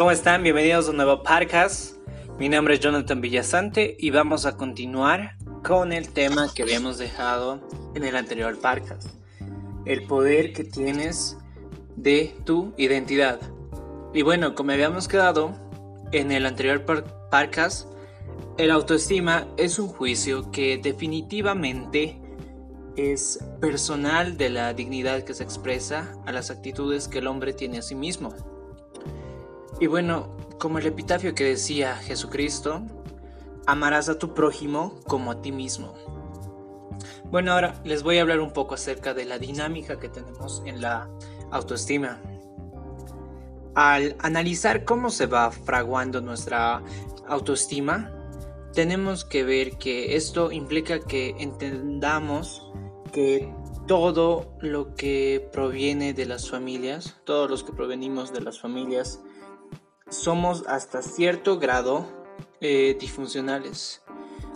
¿Cómo están? Bienvenidos a un nuevo podcast. Mi nombre es Jonathan Villasante y vamos a continuar con el tema que habíamos dejado en el anterior podcast. El poder que tienes de tu identidad. Y bueno, como habíamos quedado en el anterior podcast, el autoestima es un juicio que definitivamente es personal de la dignidad que se expresa a las actitudes que el hombre tiene a sí mismo. Y bueno, como el epitafio que decía Jesucristo, amarás a tu prójimo como a ti mismo. Bueno, ahora les voy a hablar un poco acerca de la dinámica que tenemos en la autoestima. Al analizar cómo se va fraguando nuestra autoestima, tenemos que ver que esto implica que entendamos que todo lo que proviene de las familias, todos los que provenimos de las familias, somos hasta cierto grado eh, disfuncionales.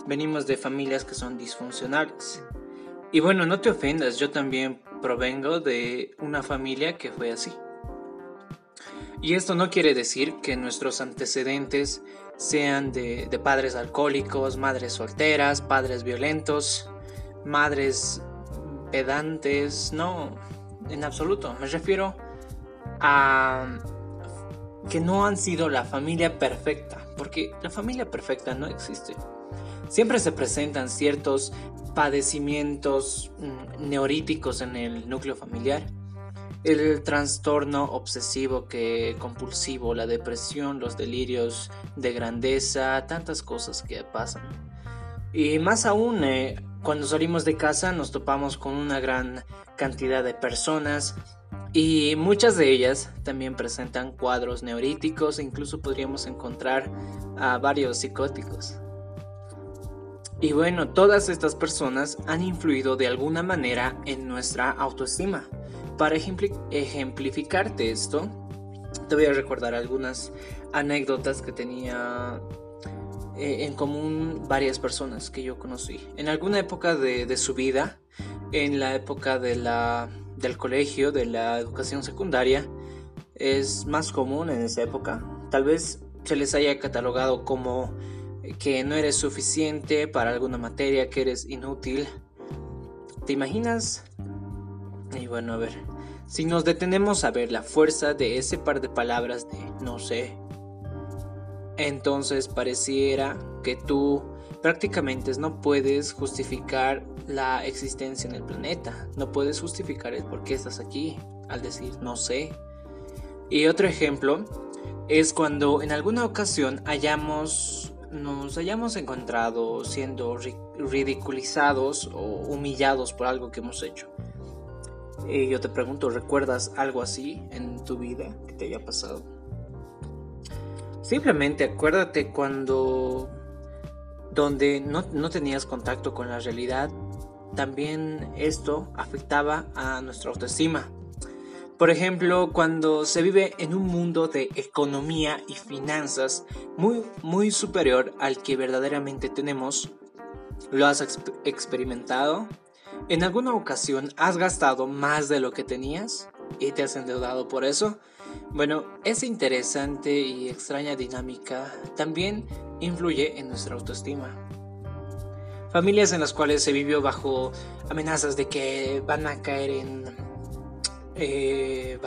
Venimos de familias que son disfuncionales. Y bueno, no te ofendas, yo también provengo de una familia que fue así. Y esto no quiere decir que nuestros antecedentes sean de, de padres alcohólicos, madres solteras, padres violentos, madres pedantes, no, en absoluto. Me refiero a que no han sido la familia perfecta, porque la familia perfecta no existe. Siempre se presentan ciertos padecimientos mm, neuríticos en el núcleo familiar. El trastorno obsesivo que compulsivo, la depresión, los delirios de grandeza, tantas cosas que pasan. Y más aún, eh, cuando salimos de casa nos topamos con una gran cantidad de personas y muchas de ellas también presentan cuadros neuríticos incluso podríamos encontrar a varios psicóticos. Y bueno, todas estas personas han influido de alguna manera en nuestra autoestima. Para ejemplificarte esto, te voy a recordar algunas anécdotas que tenía eh, en común varias personas que yo conocí. En alguna época de su vida, en la época de la del colegio, de la educación secundaria, es más común en esa época. Tal vez se les haya catalogado como que no eres suficiente para alguna materia, que eres inútil. ¿Te imaginas? Y bueno, a ver, si nos detenemos a ver la fuerza de ese par de palabras de no sé, entonces pareciera que tú prácticamente no puedes justificar la existencia en el planeta, no puedes justificar el por qué estás aquí al decir no sé. Y otro ejemplo es cuando en alguna ocasión nos hayamos encontrado siendo ridiculizados o humillados por algo que hemos hecho. Y yo te pregunto, ¿recuerdas algo así en tu vida que te haya pasado? Simplemente acuérdate cuando donde no, tenías contacto con la realidad, también esto afectaba a nuestra autoestima. Por ejemplo, cuando se vive en un mundo de economía y finanzas muy, muy superior al que verdaderamente tenemos, ¿lo has experimentado? ¿En alguna ocasión has gastado más de lo que tenías y te has endeudado por eso? Bueno, esa interesante y extraña dinámica también influye en nuestra autoestima. Familias en las cuales se vivió bajo amenazas de que van a caer en eh,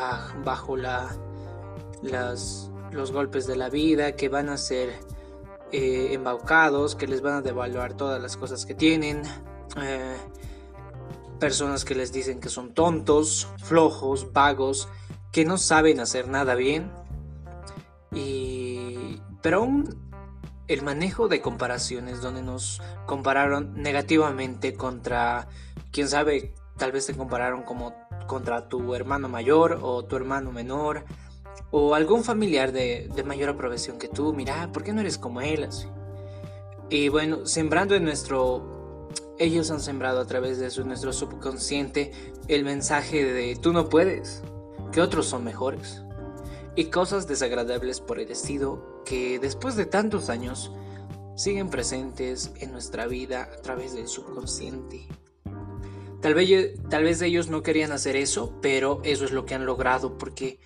bajo, la, los golpes de la vida, que van a ser eh, embaucados, que les van a devaluar todas las cosas que tienen. Eh, personas que les dicen que son tontos, flojos, vagos, que no saben hacer nada bien. Y pero aún el manejo de comparaciones donde nos compararon negativamente contra, quién sabe, tal vez te compararon como contra tu hermano mayor o tu hermano menor o algún familiar de, mayor aprobación que tú, mira, ¿por qué no eres como él? Y bueno, sembrando en nuestro, ellos han sembrado a través de nuestro subconsciente el mensaje de tú no puedes, que otros son mejores y cosas desagradables por el estilo que después de tantos años siguen presentes en nuestra vida a través del subconsciente. Tal vez, tal vez ellos no querían hacer eso, pero eso es lo que han logrado porque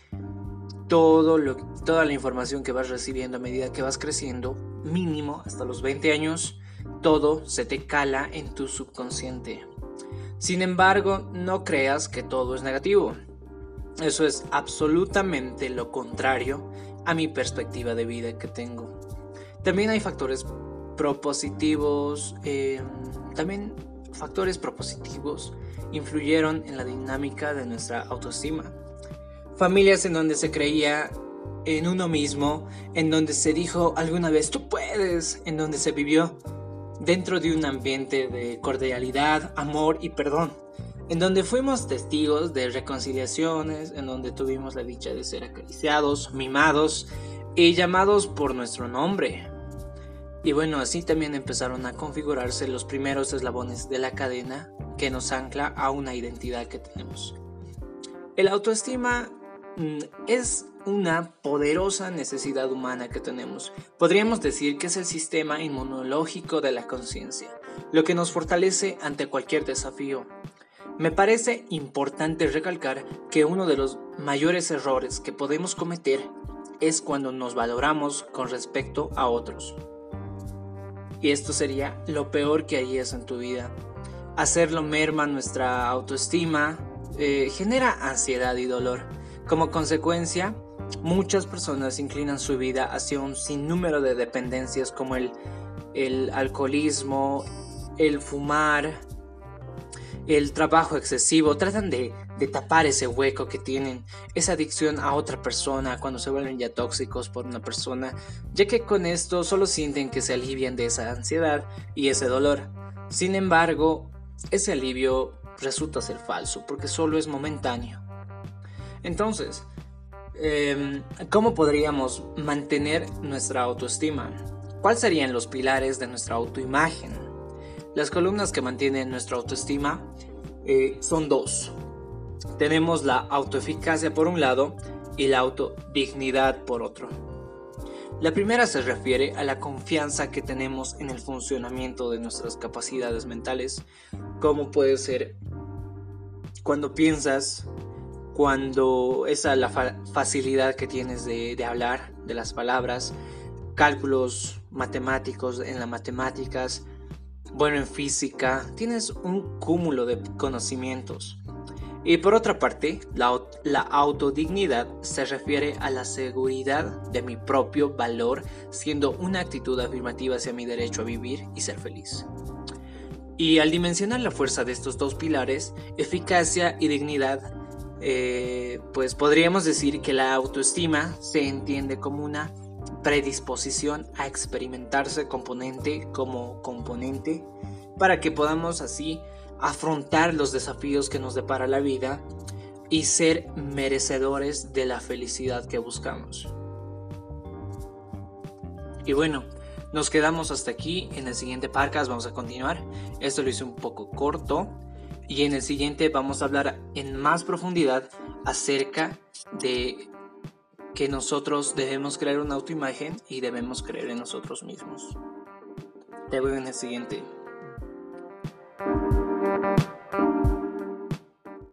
todo toda la información que vas recibiendo a medida que vas creciendo, mínimo hasta los 20 años, todo se te cala en tu subconsciente. Sin embargo, no creas que todo es negativo. Eso es absolutamente lo contrario a mi perspectiva de vida que tengo. También hay factores propositivos, em, también factores propositivos influyeron en la dinámica de nuestra autoestima. Familias en donde se creía en uno mismo, en donde se dijo alguna vez tú puedes, en donde se vivió dentro de un ambiente de cordialidad, amor y perdón, en donde fuimos testigos de reconciliaciones, en donde tuvimos la dicha de ser acariciados, mimados y llamados por nuestro nombre. Y bueno, así también empezaron a configurarse los primeros eslabones de la cadena que nos ancla a una identidad que tenemos. El autoestima mm, es una poderosa necesidad humana que tenemos. Podríamos decir que es el sistema inmunológico de la conciencia, lo que nos fortalece ante cualquier desafío. Me parece importante recalcar que uno de los mayores errores que podemos cometer es cuando nos valoramos con respecto a otros. Y esto sería lo peor que hayas en tu vida. Hacerlo merma nuestra autoestima, eh, genera ansiedad y dolor. Como consecuencia, Muchas personas inclinan su vida hacia un sinnúmero de dependencias como el, el alcoholismo, el fumar, el trabajo excesivo, tratan de, tapar ese hueco que tienen, esa adicción a otra persona cuando se vuelven ya tóxicos por una persona, ya que con esto solo sienten que se alivian de esa ansiedad y ese dolor. Sin embargo, ese alivio resulta ser falso porque solo es momentáneo. Entonces, Em, ¿cómo podríamos mantener nuestra autoestima? ¿Cuáles serían los pilares de nuestra autoimagen? Las columnas que mantienen nuestra autoestima eh, son dos. Tenemos la autoeficacia por un lado y la autodignidad por otro. La primera se refiere a la confianza que tenemos en el funcionamiento de nuestras capacidades mentales, como puede ser cuando piensas cuando esa la facilidad que tienes de, de, hablar, de las palabras, cálculos matemáticos en las matemáticas, bueno en física, tienes un cúmulo de conocimientos. Y por otra parte, la, la autodignidad se refiere a la seguridad de mi propio valor, siendo una actitud afirmativa hacia mi derecho a vivir y ser feliz. Y al dimensionar la fuerza de estos dos pilares, eficacia y dignidad, eh, pues podríamos decir que la autoestima se entiende como una predisposición a experimentarse componente como componente para que podamos así afrontar los desafíos que nos depara la vida y ser merecedores de la felicidad que buscamos. Y bueno, nos quedamos hasta aquí. En el siguiente podcast vamos a continuar. Esto lo hice un poco corto y en el siguiente vamos a hablar en más profundidad acerca de que nosotros debemos crear una autoimagen y debemos creer en nosotros mismos. Te veo en el siguiente.